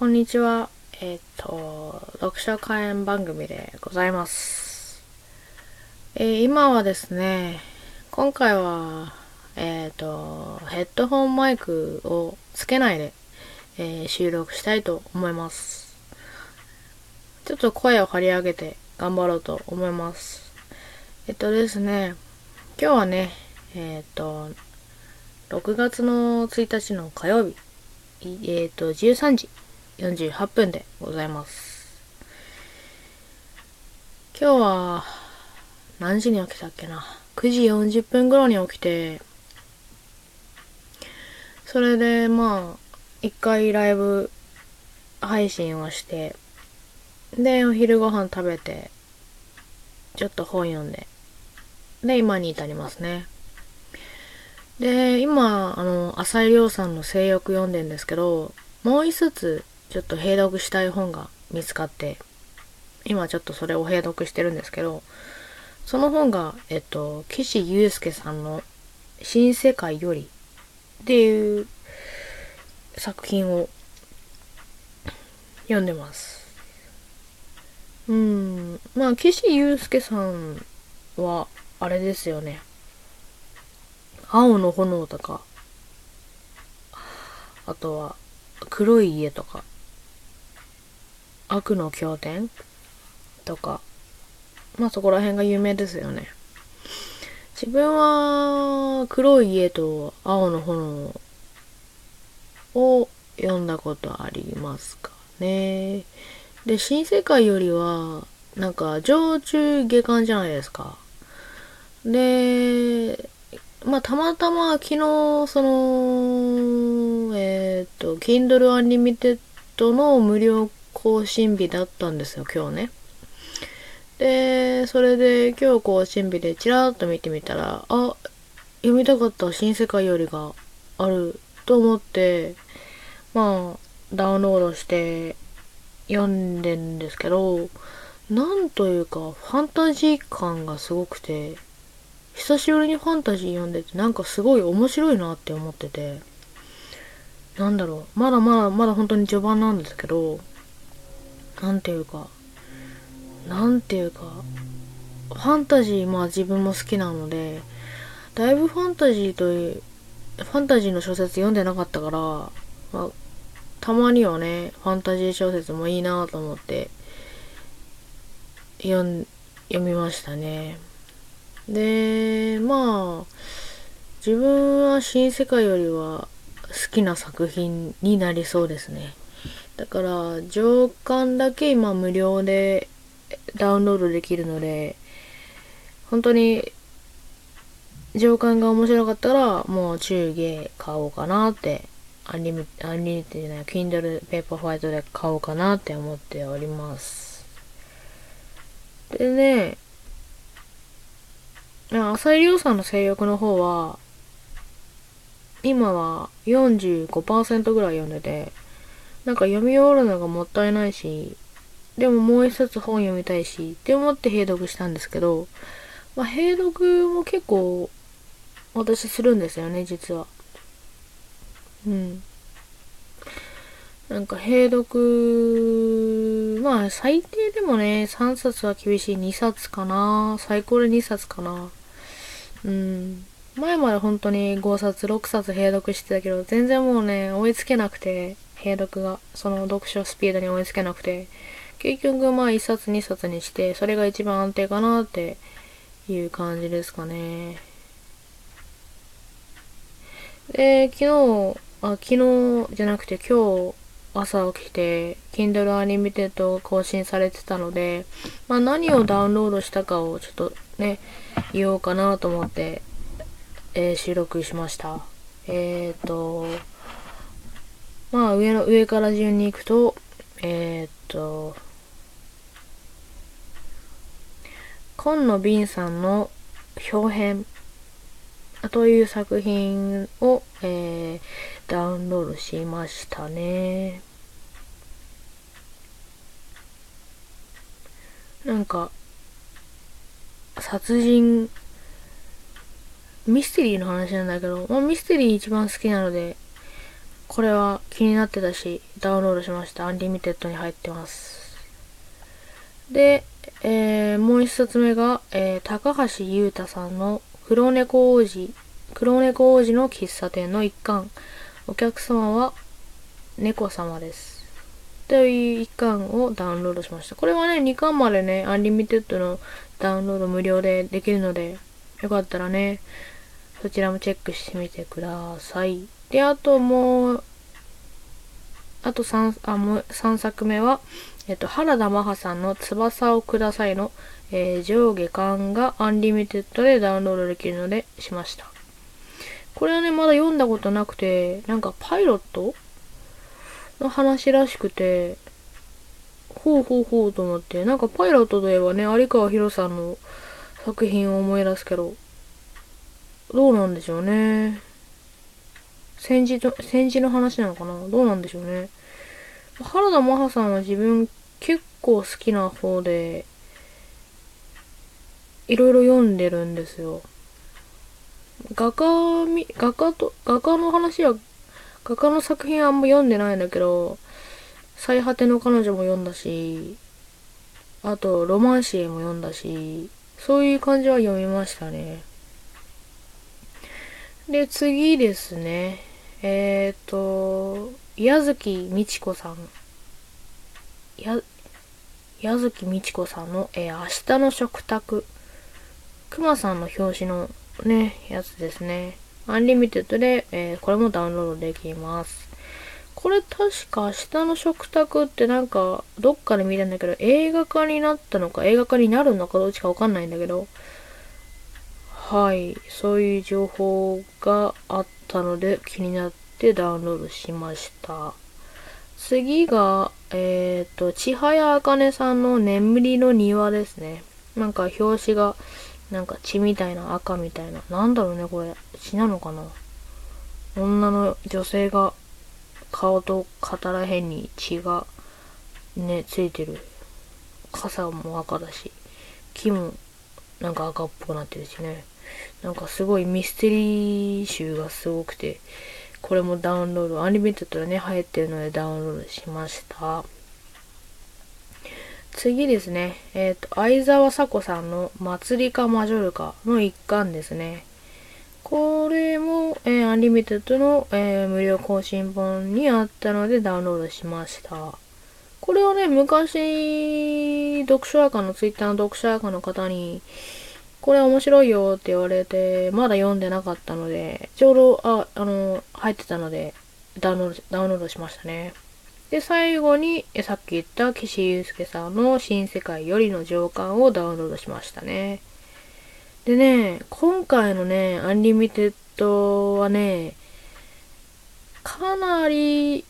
こんにちは。えっ、と、読書会演番組でございます。えー今はですね、今回は、えっ、と、ヘッドホンマイクをつけないで、え収録したいと思います。ちょっと声を張り上げて頑張ろうと思います。えっとですね、今日はね、えっ、と、6月の1日の火曜日、えっ、と、13時48分でございます。今日は、何時に起きたっけな？9時40分頃に起きて、それで、まあ、一回ライブ配信をして、で、お昼ご飯食べて、ちょっと本読んで、で、今に至りますね。で、今、あの、浅井亮さんの性欲読んでんですけど、もう一冊、ちょっと閉読したい本が見つかって、今ちょっとそれを閉読してるんですけど、その本が、えっと、岸優介さんの新世界よりっていう作品を読んでます。うん、まあ、岸優介さんは、あれですよね。青の炎とか、あとは、黒い家とか、悪の経典？とか、まあそこら辺が有名ですよね。自分は、黒い家と青の炎を読んだことありますかね。で、新世界よりは、なんか、上中下巻じゃないですか。で、まあ、たまたま昨日、その、えっ、と、Kindle Unlimited の無料更新日だったんですよ、今日ね。で、それで今日更新日でチラッと見てみたら、あ、読みたかった新世界よりがあると思って、まあ、ダウンロードして読んでんですけど、なんというか、ファンタジー感がすごくて、久しぶりにファンタジー読んでて、なんかすごい面白いなって思ってて、なんだろう、まだまだ、まだ本当に序盤なんですけど、なんていうか、なんていうか、ファンタジー、まあ自分も好きなので、だいぶファンタジーという、ファンタジーの小説読んでなかったから、まあ、たまにはね、ファンタジー小説もいいなと思って、読、読みましたね。で、まあ、自分は新世界よりは好きな作品になりそうですね。だから、上巻だけ今無料でダウンロードできるので、本当に上巻が面白かったら、もう中下買おうかなって、アンリミ Unlimited じゃない、Kindle Paperwhite で買おうかなって思っております。でね、朝井リョウさんの正欲の方は、今は45%ぐらい読んでて、なんか読み終わるのがもったいないし、でももう一冊本読みたいし、って思って閉読したんですけど、まあ、閉読も結構私するんですよね、実は。うん。なんか閉読、まあ最低でもね、3冊は厳しい2冊かな。最高で2冊かな。うん。前まで本当に5冊、6冊閉読してたけど、全然もうね、追いつけなくて、閉読が、その読書スピードに追いつけなくて、結局まあ1冊2冊にして、それが一番安定かなっていう感じですかね。で、昨日、あ、昨日じゃなくて今日朝起きて、Kindle Unlimited 更新されてたので、まあ何をダウンロードしたかをちょっとね、言おうかなと思って、えー収録しました。えっ、ー、と、まあ上の、上から順に行くと、えっ、と、今野敏さんの表編という作品を、えーダウンロードしましたね。なんか、殺人、ミステリーの話なんだけど、まあ、ミステリー一番好きなので、これは気になってたし、ダウンロードしました。 Unlimited に入ってます。で、えー、もう一冊目が、えー、高橋由太さんの黒猫王子、黒猫王子の喫茶店の一巻。お客様は猫様です。という一巻をダウンロードしました。これはね、2巻までね、 Unlimited のダウンロード無料でできるので、よかったらね、そちらもチェックしてみてください。で、あともう、あと3、あ、もう3作目は、えっと、原田マハさんの翼をくださいの、えー、上下巻が Unlimited でダウンロードできるのでしました。これはね、まだ読んだことなくて、なんかパイロットの話らしくて、ほうほうほうと思って、なんかパイロットといえばね、有川博さんの作品を思い出すけど、どうなんでしょうね。戦時と、戦時の話なのかな？どうなんでしょうね。原田マハさんは自分結構好きな方で、いろいろ読んでるんですよ。画家み、画家と、画家の話は、画家の作品はあんま読んでないんだけど、最果ての彼女も読んだし、あと、ロマンシエも読んだし、そういう感じは読みましたね。で、次ですね。えっ、ー、と、矢月美智子さん。や、矢月美智子さんの、えー、明日の食卓。熊さんの表紙のね、やつですね。 Unlimited で、えー、これもダウンロードできます。これ確か明日の食卓ってなんかどっかで見たんだけど映画化になったのか映画化になるのかどっちかわかんないんだけどはい、そういう情報があったので気になってダウンロードしました。次が、えっ、ー、と、千早あかねさんの眠りの庭ですね。なんか表紙がなんか血みたいな赤みたいな。なんだろうね、これ。血なのかな女の女性が顔と肩らへんに血がね、ついてる。傘も赤だし、木もなんか赤っぽくなってるしね。なんかすごいミステリー集がすごくて、これもダウンロード、アニメットでね、入ってるのでダウンロードしました。次ですね。えっ、ー、と、相沢沙呼さんのマツリカ・マジョルカの一巻ですね。これも、えー、 Unlimited の、えー、無料更新本にあったのでダウンロードしました。これはね、昔、読書垢の、ツイッターの読書垢の方に、これ面白いよって言われて、まだ読んでなかったので、ちょうど、あ、あの、入ってたので、ダウンロード、ダウンロードしましたね。で、最後に、さっき言った貴志祐介さんの新世界よりの上巻をダウンロードしましたね。でね、今回のね、 Unlimited はね、かなり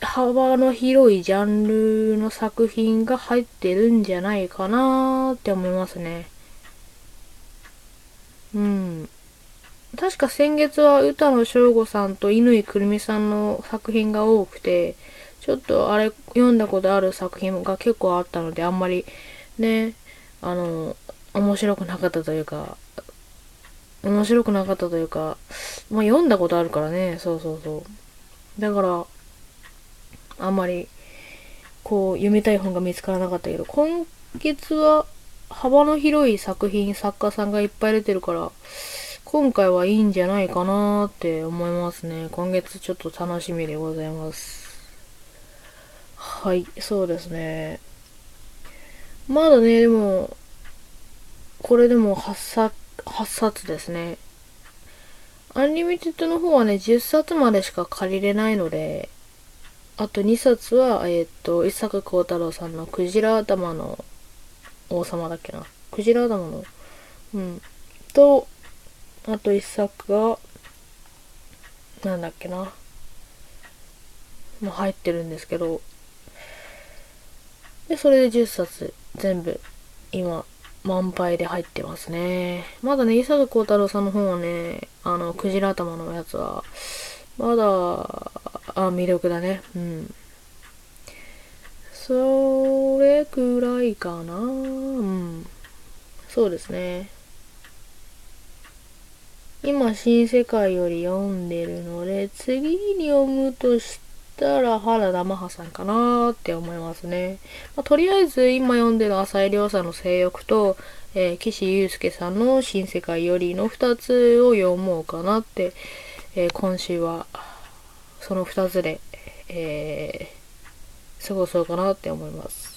幅の広いジャンルの作品が入ってるんじゃないかなって思いますね。うん。確か先月は歌野晶午さんと乾くるみさんの作品が多くて、ちょっとあれ読んだことある作品が結構あったので、あんまりね、あの、面白くなかったというか、面白くなかったというか、まあ読んだことあるからね、そうそうそう。だから、あんまり、こう、読みたい本が見つからなかったけど、今月は幅の広い作品、作家さんがいっぱい出てるから、今回はいいんじゃないかなって思いますね。今月ちょっと楽しみでございます。はい、そうですね。まだね、でも、これでも8冊、8冊ですね。 Unlimited の方はね、10冊までしか借りれないので、あと2冊は、えっ、と、伊坂幸太郎さんのクジラアタマの王様だっけな。クジラアタマの、うん。と、あと1作が、なんだっけな。もう入ってるんですけど、で、それで10冊全部今満杯で入ってますね。まだね、伊坂幸太郎さんの方はね、あの、クジラ頭のやつは、まだ、あ、魅力だね。うん。それくらいかな。うん。そうですね。今、新世界より読んでるので、次に読むとしたら原田マハさんかなって思いますね。まあ、とりあえず今読んでる浅井亮さんの性欲と、えー、岸優介さんの新世界よりの2つを読もうかなって、えー、今週はその2つで、えー、過ごそうかなって思います。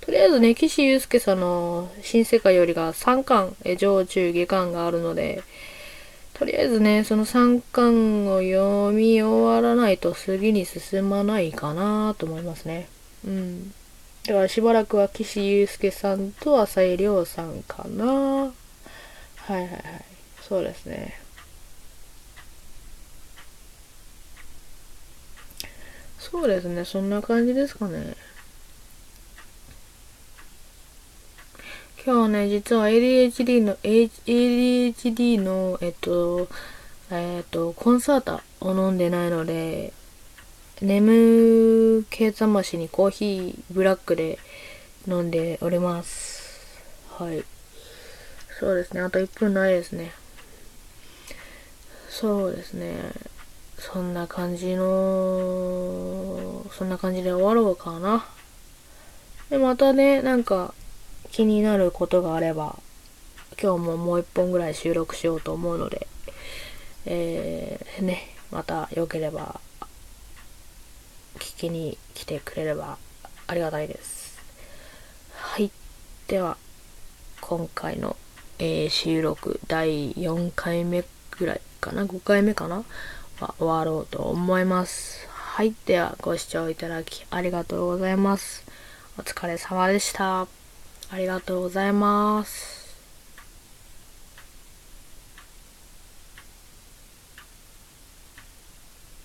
とりあえずね、岸優介さんの新世界よりが3巻、え上中下巻があるので、とりあえずね、その3巻を読み終わらないと次に進まないかなと思いますね。うん。だからしばらくは岸優介さんと浅井亮さんかな。はいはいはい。そうですね。そうですね。そんな感じですかね。今日ね、実は ADHD の、ADHD の、えっと、えっと、コンサータを飲んでないので、眠気覚ましにコーヒーブラックで飲んでおります。はい。そうですね。あと1分ないですね。そうですね。そんな感じの、そんな感じで終わろうかな。で、またね、なんか気になることがあれば、今日ももう1本ぐらい収録しようと思うので、えー、ね、また良ければ聞きに来てくれればありがたいです。はい。では、今回の、えー、収録第4回目ぐらいかな ?5 回目かな？終わろうと思います。はい。では、ご視聴いただきありがとうございます。お疲れ様でした。ありがとうございます。